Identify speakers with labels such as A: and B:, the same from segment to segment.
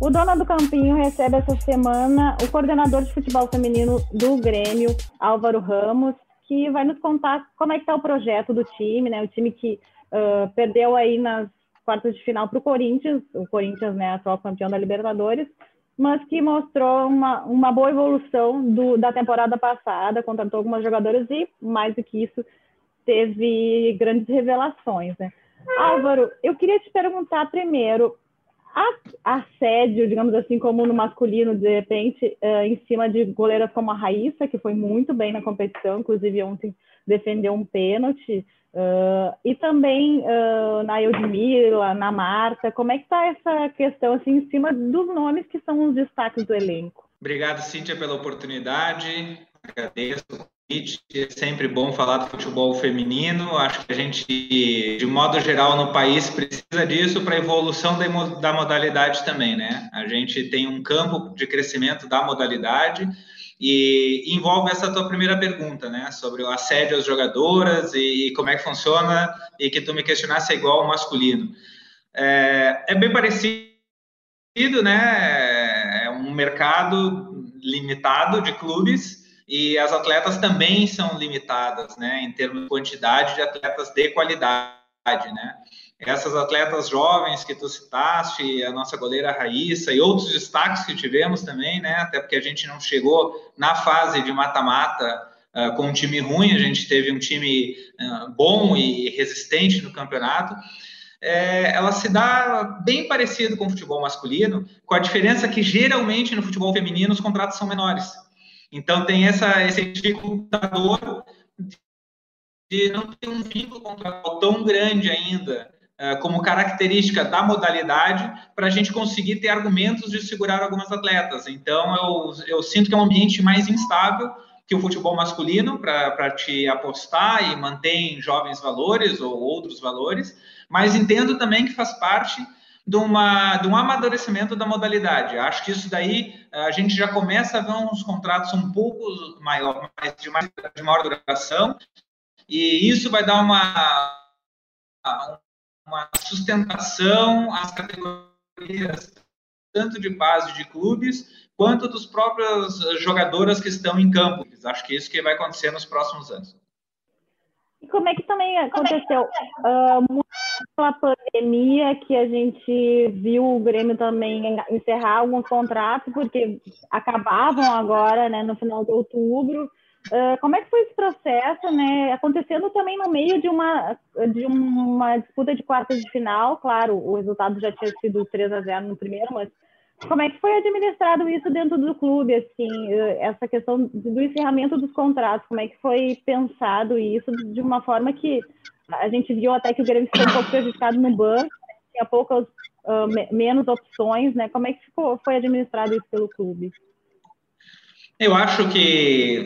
A: O Dona do Campinho recebe essa semana o coordenador de futebol feminino do Grêmio, Álvaro Ramos, que vai nos contar como é que está o projeto do time, né? O time que uh, perdeu aí nas quartas de final para o Corinthians, o Corinthians, né, atual campeão da Libertadores, mas que mostrou uma, uma boa evolução do, da temporada passada, contratou algumas jogadoras e, mais do que isso, teve grandes revelações, né? Álvaro, eu queria te perguntar primeiro, assédio, digamos assim, como no masculino, de repente, uh, em cima de goleiras como a Raíssa, que foi muito bem na competição, inclusive ontem defendeu um pênalti, uh, e também uh, na Eudmila, na Marta, como é que está essa questão, assim, em cima dos nomes que são os destaques do elenco?
B: Obrigado, Cíntia, pela oportunidade, agradeço é sempre bom falar do futebol feminino. Acho que a gente, de modo geral, no país precisa disso para a evolução da modalidade também, né? A gente tem um campo de crescimento da modalidade e envolve essa tua primeira pergunta, né? Sobre o assédio às jogadoras e, como é que funciona e que tu me questionasse é igual ao masculino. É, é bem parecido, né? É um mercado limitado de clubes e as atletas também são limitadas, né, em termos de quantidade de atletas de qualidade, né. Essas atletas jovens que tu citaste, a nossa goleira Raíssa e outros destaques que tivemos também, né, até porque a gente não chegou na fase de mata-mata uh, com um time ruim, a gente teve um time uh, bom e resistente no campeonato. É, ela se dá bem parecido com o futebol masculino, com a diferença que geralmente no futebol feminino os contratos são menores. Então, tem essa, esse dificultador de não ter um vínculo contratual tão grande ainda, uh, como característica da modalidade, para a gente conseguir ter argumentos de segurar algumas atletas. Então, eu, eu sinto que é um ambiente mais instável que o futebol masculino, para te apostar e manter jovens valores ou outros valores, mas entendo também que faz parte de, uma, de um amadurecimento da modalidade. Acho que isso daí eh, a gente já começa a ver uns contratos um pouco maior, mais, de, mais, de maior duração, e isso vai dar uma, uma sustentação às categorias, tanto de base de clubes, quanto dos próprios jogadoras que estão em campo. Acho que é isso que vai acontecer nos próximos anos.
A: E como é que também aconteceu? Uh, pela pandemia que a gente viu o Grêmio também encerrar alguns contratos, porque acabavam agora, né, no final de outubro. Uh, como é que foi esse processo, né? Acontecendo também no meio de uma, de uma disputa de quartas de final, claro, o resultado já tinha sido 3 a 0 no primeiro, mas como é que foi administrado isso dentro do clube, assim, essa questão do encerramento dos contratos, como é que foi pensado isso de uma forma que a gente viu até que o Grêmio ficou um pouco prejudicado no banco, tinha poucas, uh, menos opções, né? Como é que ficou, foi administrado isso pelo clube?
B: Eu acho que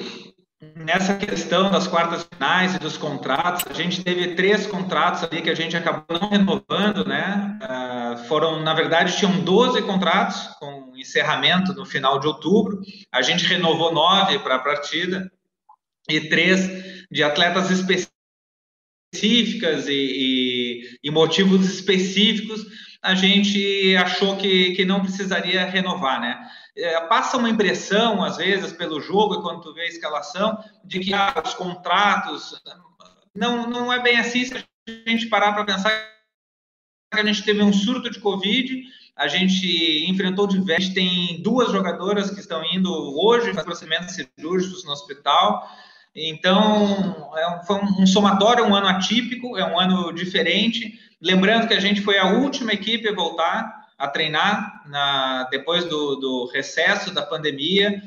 B: nessa questão das quartas finais e dos contratos, a gente teve três contratos ali que a gente acabou não renovando, né? Uh, foram, na verdade, tinham 12 contratos com encerramento no final de outubro. A gente renovou nove para a partida e três de atletas específicas e, e, e motivos específicos. A gente achou que, que não precisaria renovar, né? é, passa uma impressão, às vezes, pelo jogo, e quando tu vê a escalação, de que ah, os contratos. Não, não é bem assim se a gente parar para pensar que a gente teve um surto de Covid, a gente enfrentou diversos. Tem duas jogadoras que estão indo hoje fazer procedimentos cirúrgicos no hospital. Então, é um, foi um somatório, um ano atípico, é um ano diferente. Lembrando que a gente foi a última equipe a voltar a treinar na, depois do, do recesso da pandemia.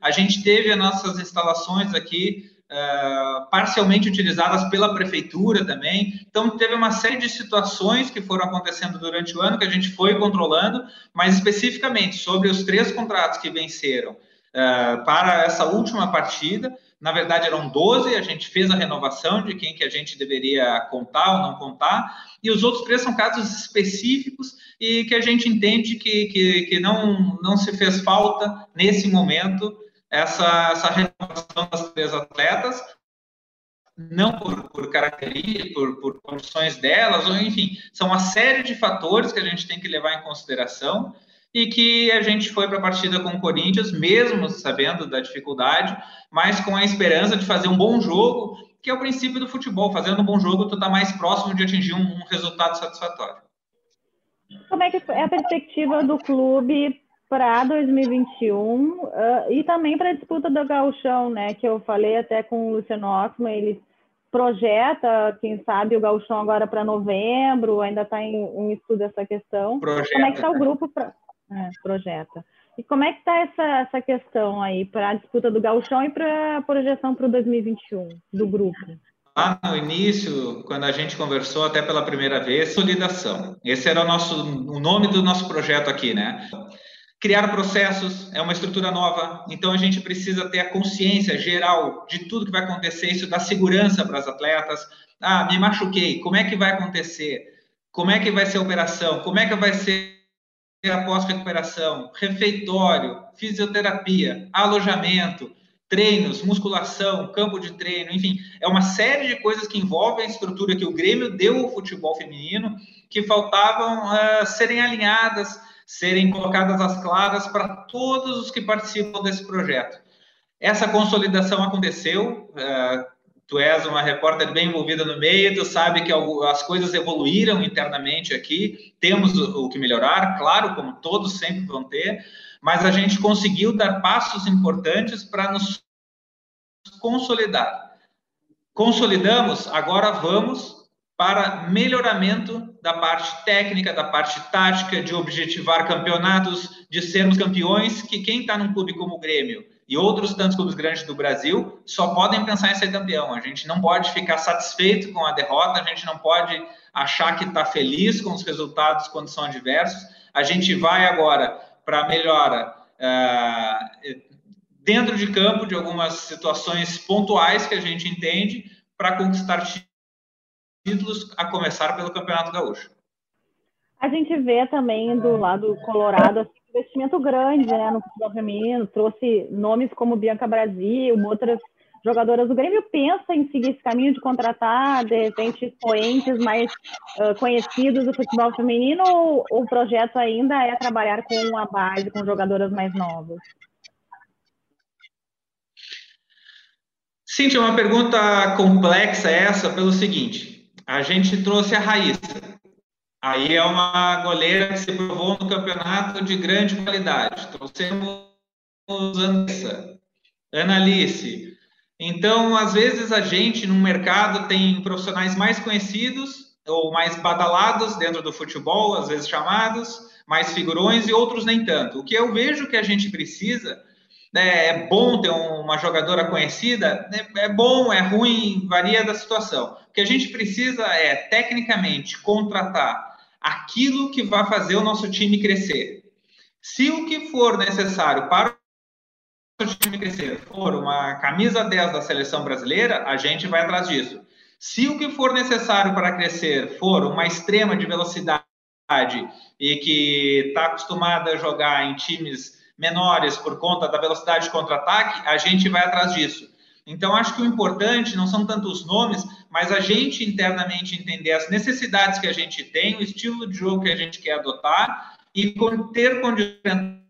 B: A gente teve as nossas instalações aqui uh, parcialmente utilizadas pela prefeitura também. Então, teve uma série de situações que foram acontecendo durante o ano que a gente foi controlando, mas especificamente sobre os três contratos que venceram uh, para essa última partida. Na verdade, eram 12, a gente fez a renovação de quem que a gente deveria contar ou não contar, e os outros três são casos específicos e que a gente entende que, que, que não, não se fez falta, nesse momento, essa, essa renovação das três atletas, não por, por características, por, por condições delas, ou enfim, são uma série de fatores que a gente tem que levar em consideração e que a gente foi para a partida com o Corinthians, mesmo sabendo da dificuldade, mas com a esperança de fazer um bom jogo, que é o princípio do futebol. Fazendo um bom jogo, tu está mais próximo de atingir um, um resultado satisfatório.
A: Como é que é a perspectiva do clube para 2021 uh, e também para a disputa do gauchão, né? Que eu falei até com o Luciano Ossman, ele projeta, quem sabe, o gauchão agora para novembro, ainda está em, em, estudo essa questão. Projeta. Como é que está o grupo para... É, projeta. E como é que está essa, essa questão aí para a disputa do gauchão e para a projeção para o 2021 do grupo?
B: Lá no início, quando a gente conversou até pela primeira vez, solidação. Esse era o nosso o nome do nosso projeto aqui, né? Criar processos é uma estrutura nova, então a gente precisa ter a consciência geral de tudo que vai acontecer, isso dá segurança para as atletas. Ah, me machuquei, como é que vai acontecer? Como é que vai ser a operação? Como é que vai ser a pós-recuperação? Refeitório, fisioterapia, alojamento, treinos, musculação, campo de treino, enfim, é uma série de coisas que envolvem a estrutura que o Grêmio deu ao futebol feminino, que faltavam uh, serem alinhadas serem colocadas às claras para todos os que participam desse projeto. Essa consolidação aconteceu. Uh, tu és uma repórter bem envolvida no meio, tu sabe que as coisas evoluíram internamente aqui, temos o que melhorar, claro, como todos sempre vão ter, mas a gente conseguiu dar passos importantes para nos consolidar. Consolidamos, agora vamos para melhoramento da parte técnica, da parte tática, de objetivar campeonatos, de sermos campeões, que quem está num clube como o Grêmio e outros tantos clubes grandes do Brasil só podem pensar em ser campeão. A gente não pode ficar satisfeito com a derrota, a gente não pode achar que está feliz com os resultados quando são adversos. A gente vai agora para melhora uh, dentro de campo de algumas situações pontuais que a gente entende para conquistar títulos, a começar pelo Campeonato Gaúcho.
A: A gente vê também do lado colorado assim, investimento grande né, no futebol feminino, trouxe nomes como Bianca Brasil, outras jogadoras do Grêmio pensa em seguir esse caminho de contratar, de repente, expoentes mais uh, conhecidos do futebol feminino, ou o projeto ainda é trabalhar com a base, com jogadoras mais novas?
B: É uma pergunta complexa essa pelo seguinte a gente trouxe a Raíssa. Aí é uma goleira que se provou no campeonato de grande qualidade. Trouxemos Andressa, Ana Alice. Então, às vezes, a gente no mercado tem profissionais mais conhecidos ou mais badalados dentro do futebol, às vezes chamados, mais figurões e outros nem tanto. O que eu vejo que a gente precisa é, é bom ter uma jogadora conhecida, é, é bom, é ruim, varia da situação. O que a gente precisa é, tecnicamente, contratar aquilo que vai fazer o nosso time crescer. Se o que for necessário para o time crescer for uma camisa 10 da seleção brasileira, a gente vai atrás disso. Se o que for necessário para crescer for uma extrema de velocidade e que está acostumada a jogar em times menores por conta da velocidade de contra-ataque, a gente vai atrás disso. Então, acho que o importante não são tanto os nomes, mas a gente internamente entender as necessidades que a gente tem, o estilo de jogo que a gente quer adotar e ter condição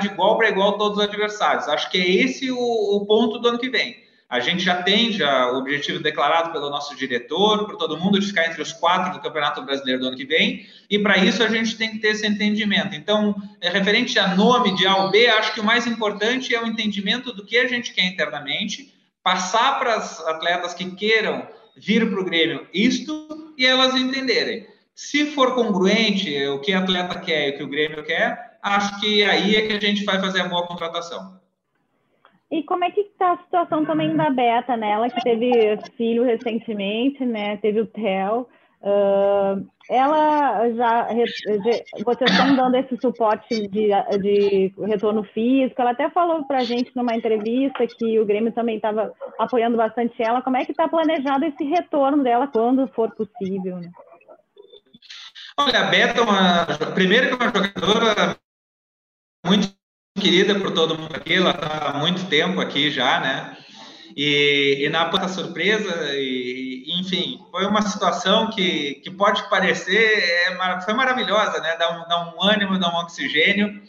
B: de igual para igual todos os adversários. Acho que é esse o, o ponto do ano que vem. A gente já tem já o objetivo declarado pelo nosso diretor, por todo mundo, de ficar entre os quatro do Campeonato Brasileiro do ano que vem, e para isso a gente tem que ter esse entendimento. Então, é referente a nome de A ou B, acho que o mais importante é o entendimento do que a gente quer internamente, passar para as atletas que queiram vir para o Grêmio isto e elas entenderem. Se for congruente o que a atleta quer e o que o Grêmio quer, acho que aí é que a gente vai fazer a boa contratação.
A: E como é que está a situação também da Beta, né? Ela que teve filho recentemente, né? Teve o Theo. Uh, ela já, vocês estão dando esse suporte de, de retorno físico. Ela até falou para a gente numa entrevista que o Grêmio também estava apoiando bastante ela. Como é que está planejado esse retorno dela quando for possível? Né?
B: Olha, a Beta é uma, primeiro que é uma jogadora muito querida por todo mundo aqui, ela está há muito tempo aqui já, né? E, e na puta surpresa, e, enfim, foi uma situação que, que pode parecer, é, foi maravilhosa, né? Dá um, dá um ânimo, dá um oxigênio.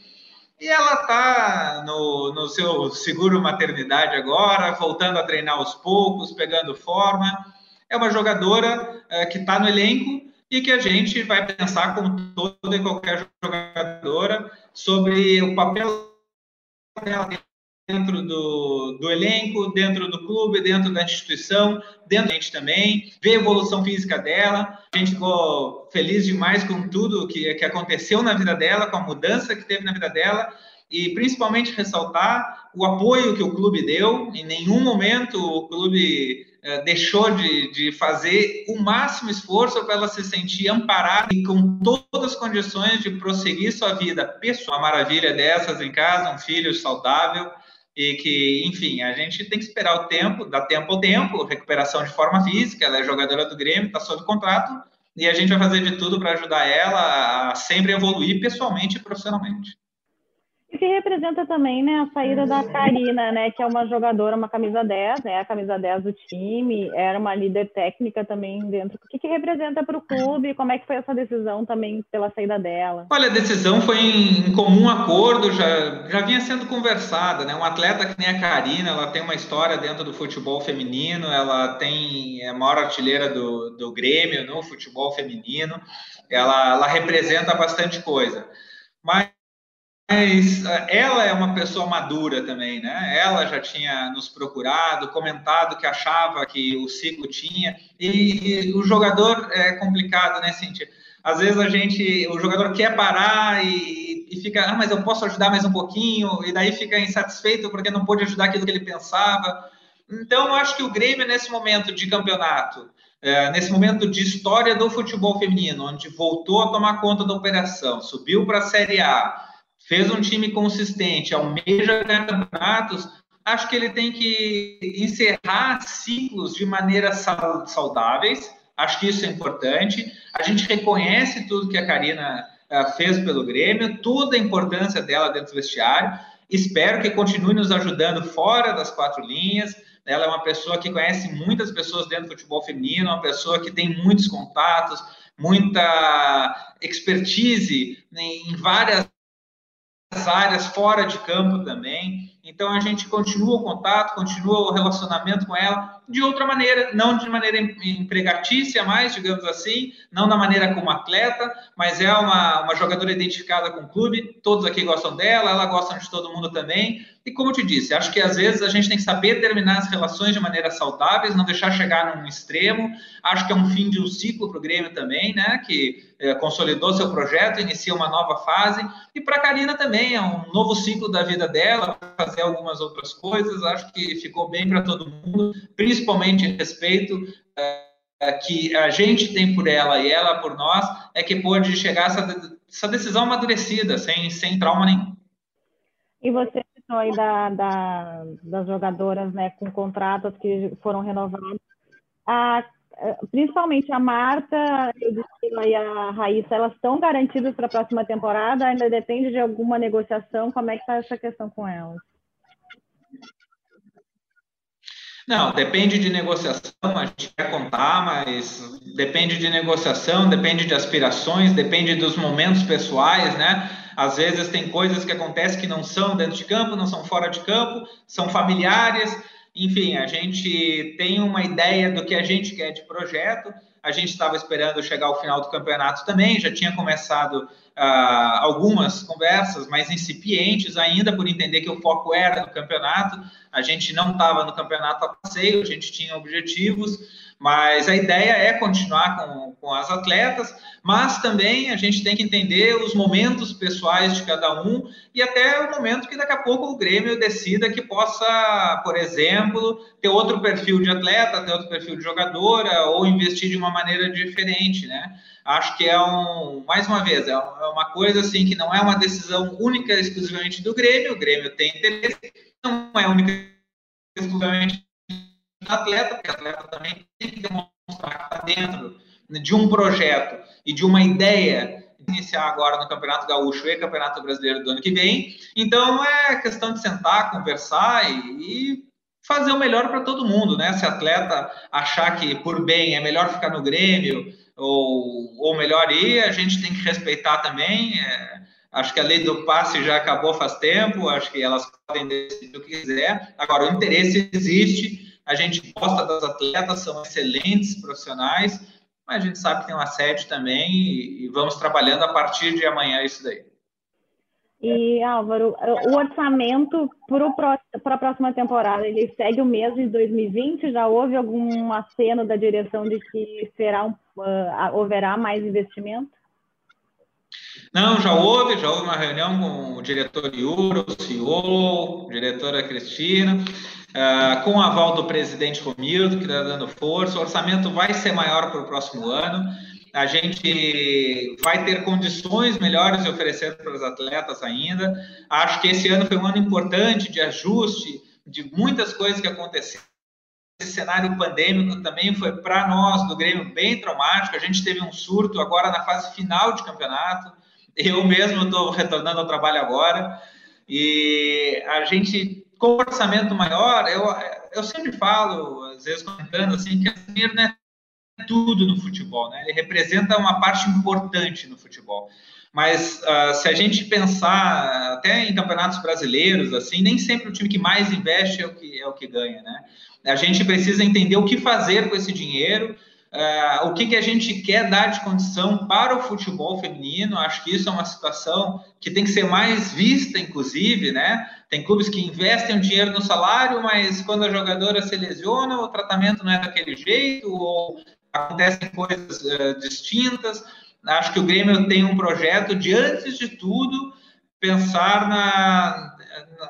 B: E ela está no, no seu seguro maternidade agora, voltando a treinar aos poucos, pegando forma. É uma jogadora é, que está no elenco e que a gente vai pensar, como toda e qualquer jogadora, sobre o papel dela dentro do, do elenco, dentro do clube, dentro da instituição, dentro da gente também, ver a evolução física dela. A gente ficou feliz demais com tudo que, que aconteceu na vida dela, com a mudança que teve na vida dela, e principalmente ressaltar o apoio que o clube deu. Em nenhum momento o clube eh, deixou de, de fazer o máximo esforço para ela se sentir amparada e com todas as condições de prosseguir sua vida pessoal. Uma maravilha dessas em casa, um filho saudável e que, enfim, a gente tem que esperar o tempo, dá tempo ao tempo, recuperação de forma física, ela é jogadora do Grêmio, está sob contrato, e a gente vai fazer de tudo para ajudar ela a sempre evoluir pessoalmente e profissionalmente.
A: Que representa também, né, a saída da Karina, né, que é uma jogadora, uma camisa 10, né, a camisa 10 do time, era uma líder técnica também dentro. O que, que representa para o clube? Como é que foi essa decisão também pela saída dela?
B: Olha, a decisão foi em, comum acordo, já, já vinha sendo conversada, né, um atleta que nem a Karina, ela tem uma história dentro do futebol feminino, ela tem é a maior artilheira do, do Grêmio no futebol feminino, ela, ela representa bastante coisa. Mas mas eh, ela é uma pessoa madura também, né? Ela já tinha nos procurado, comentado que achava que o ciclo tinha, e, o jogador é complicado nesse sentido. Às vezes a gente, o jogador quer parar e, e fica, ah, mas eu posso ajudar mais um pouquinho, e daí fica insatisfeito porque não pôde ajudar aquilo que ele pensava. Então, eu acho que o Grêmio, nesse momento de campeonato, é, nesse momento de história do futebol feminino, onde voltou a tomar conta da operação, subiu para a Série A, fez um time consistente, almeja campeonatos, acho que ele tem que encerrar ciclos de maneira saudáveis. Acho que isso é importante. A gente reconhece tudo que a Karina uh, fez pelo Grêmio, toda a importância dela dentro do vestiário. Espero que continue nos ajudando fora das quatro linhas. Ela é uma pessoa que conhece muitas pessoas dentro do futebol feminino, uma pessoa que tem muitos contatos, muita expertise em várias áreas fora de campo também. Então a gente continua o contato, continua o relacionamento com ela de outra maneira, não de maneira empregatícia mais, digamos assim, não da maneira como atleta, mas é uma, uma jogadora identificada com o clube, todos aqui gostam dela, ela gosta de todo mundo também. E como eu te disse, acho que às vezes a gente tem que saber terminar as relações de maneira saudáveis, não deixar chegar num extremo. Acho que é um fim de um ciclo para o Grêmio também, né? Que é, consolidou seu projeto, inicia uma nova fase. E para a Karina também, é um novo ciclo da vida dela, fazer algumas outras coisas. Acho que ficou bem para todo mundo, principalmente respeito. É, que a gente tem por ela e ela por nós, é que pôde chegar essa, essa decisão amadurecida, sem, sem trauma nenhum.
A: E você questão aí da, da, das jogadoras né, com contratos que foram renovados. A, principalmente a Marta e a Raíssa, elas estão garantidas para a próxima temporada? Ainda depende de alguma negociação? Como é que está essa questão com elas?
B: Não, depende de negociação, a gente quer contar, mas depende de negociação, depende de aspirações, depende dos momentos pessoais, né? Às vezes tem coisas que acontecem que não são dentro de campo, não são fora de campo, são familiares. Enfim, a gente tem uma ideia do que a gente quer de projeto. A gente estava esperando chegar ao final do campeonato também, já tinha começado uh, algumas conversas, mais incipientes ainda, por entender que o foco era no campeonato. A gente não estava no campeonato a passeio, a gente tinha objetivos. Mas a ideia é continuar com, com as atletas, mas também a gente tem que entender os momentos pessoais de cada um e até o momento que daqui a pouco o Grêmio decida que possa, por exemplo, ter outro perfil de atleta, ter outro perfil de jogadora ou investir de uma maneira diferente, né? Acho que é um, mais uma vez, é, é uma coisa assim que não é uma decisão única exclusivamente do Grêmio, o Grêmio tem interesse, não é única exclusivamente atleta, porque atleta também tem que demonstrar que está dentro de um projeto e de uma ideia iniciar agora no Campeonato Gaúcho e Campeonato Brasileiro do ano que vem. Então é questão de sentar, conversar e, e fazer o melhor para todo mundo, né? Se atleta achar que por bem é melhor ficar no Grêmio ou, ou melhor ir, a gente tem que respeitar também. É, acho que a lei do passe já acabou faz tempo, acho que elas podem decidir o que quiser. Agora, o interesse existe, a gente gosta das atletas, são excelentes profissionais, mas a gente sabe que tem uma sede também e, e vamos trabalhando a partir de amanhã isso daí.
A: E, Álvaro, o orçamento para a próxima temporada, ele segue o mesmo de 2020? Já houve algum aceno da direção de que será uh, haverá mais investimento?
B: Não, já houve, já houve uma reunião com o diretor Yuro, o CEO, a diretora Cristina, uh, com o aval do presidente Romildo, que está dando força. O orçamento vai ser maior para o próximo ano a gente vai ter condições melhores de oferecer para os atletas ainda. Acho que esse ano foi um ano importante de ajuste de muitas coisas que aconteceram. Esse cenário pandêmico também foi para nós do Grêmio bem traumático. A gente teve um surto agora na fase final de campeonato. Eu mesmo estou retornando ao trabalho agora e a gente com orçamento maior, eu, eu sempre falo, às vezes comentando assim, que a não é tudo no futebol, né? Ele representa uma parte importante no futebol. Mas uh, se a gente pensar até em campeonatos brasileiros, assim, nem sempre o time que mais investe é o que, é o que ganha, né? A gente precisa entender o que fazer com esse dinheiro, uh, o que, que a gente quer dar de condição para o futebol feminino. Acho que isso é uma situação que tem que ser mais vista, inclusive, né? Tem clubes que investem o dinheiro no salário, mas quando a jogadora se lesiona, o tratamento não é daquele jeito, ou acontecem coisas uh, distintas. Acho que o Grêmio tem um projeto de, antes de tudo, pensar na,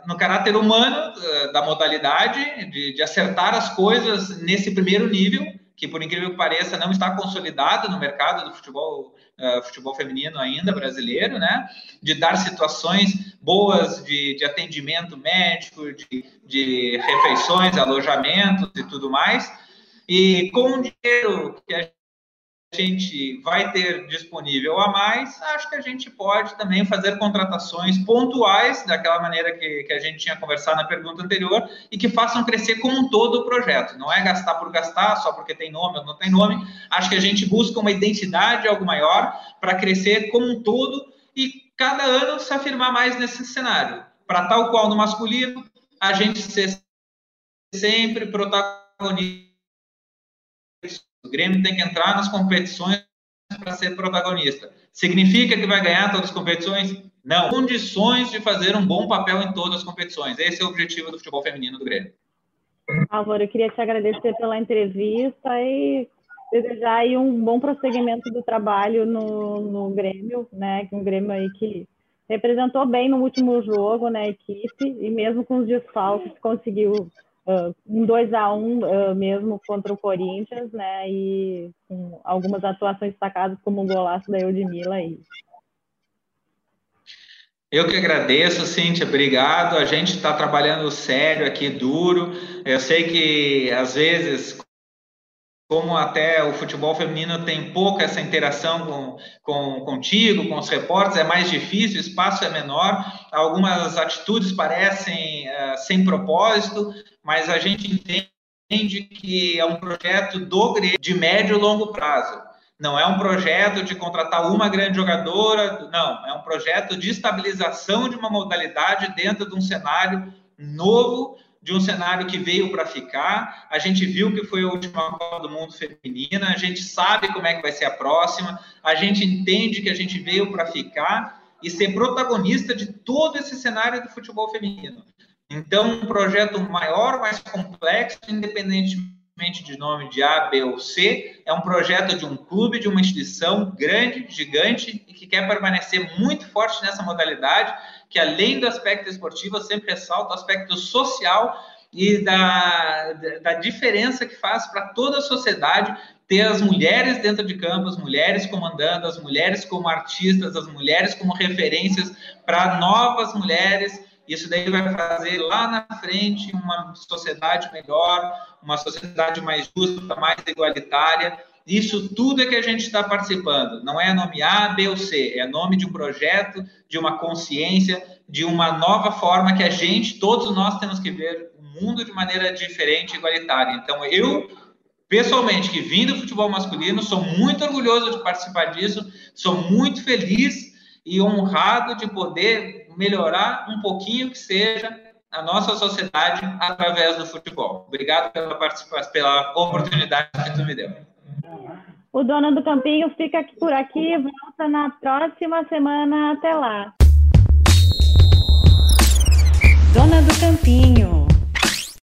B: no caráter humano uh, da modalidade, de, de, acertar as coisas nesse primeiro nível, que, por incrível que pareça, não está consolidado no mercado do futebol, uh, futebol feminino ainda brasileiro, né? De dar situações boas de, de atendimento médico, de, de refeições, alojamentos e tudo mais e com o dinheiro que a gente vai ter disponível a mais, acho que a gente pode também fazer contratações pontuais, daquela maneira que, que a gente tinha conversado na pergunta anterior, e que façam crescer como um todo o projeto. Não é gastar por gastar, só porque tem nome ou não tem nome. Acho que a gente busca uma identidade algo maior para crescer como um todo e cada ano se afirmar mais nesse cenário. Para tal qual no masculino, a gente ser sempre protagonista o Grêmio tem que entrar nas competições para ser protagonista. Significa que vai ganhar todas as competições? Não. Condições de fazer um bom papel em todas as competições. Esse é o objetivo do futebol feminino do Grêmio.
A: Álvaro, eu queria te agradecer pela entrevista e desejar aí um bom prosseguimento do trabalho no, no Grêmio, né? Um Grêmio aí que representou bem no último jogo, né, equipe, e mesmo com os desfalques conseguiu uh, um 2 a 1 um, uh, mesmo contra o Corinthians, né? E com algumas atuações destacadas como o golaço da Eudmila aí.
B: Eu que agradeço, Cíntia, obrigado. A gente está trabalhando sério aqui, duro. Eu sei que às vezes como até o futebol feminino tem pouca essa interação com, com, contigo, com os repórteres, é mais difícil, o espaço é menor, algumas atitudes parecem uh, sem propósito, mas a gente entende que é um projeto do de médio e longo prazo. Não é um projeto de contratar uma grande jogadora, não, é um projeto de estabilização de uma modalidade dentro de um cenário novo de um cenário que veio para ficar. A gente viu que foi a última Copa do Mundo feminina, a gente sabe como é que vai ser a próxima, a gente entende que a gente veio para ficar e ser protagonista de todo esse cenário do futebol feminino. Então, um projeto maior, mais complexo, independentemente de nome de A, B ou C, é um projeto de um clube, de uma instituição grande, gigante e que quer permanecer muito forte nessa modalidade que além do aspecto esportivo, eu sempre ressalto o aspecto social e da, da diferença que faz para toda a sociedade ter as mulheres dentro de campo, as mulheres comandando, as mulheres como artistas, as mulheres como referências para novas mulheres. Isso daí vai fazer lá na frente uma sociedade melhor, uma sociedade mais justa, mais igualitária. Isso tudo é que a gente está participando. Não é nome A, B ou C, é nome de um projeto, de uma consciência, de uma nova forma que a gente, todos nós temos que ver o mundo de maneira diferente e igualitária. Então, eu, pessoalmente, que vim do futebol masculino, sou muito orgulhoso de participar disso, sou muito feliz e honrado de poder melhorar um pouquinho que seja a nossa sociedade através do futebol. Obrigado pela participação, pela oportunidade que tu me deu.
A: O dono do campinho fica por aqui, volta na próxima semana. Até lá.
C: Dona do Campinho.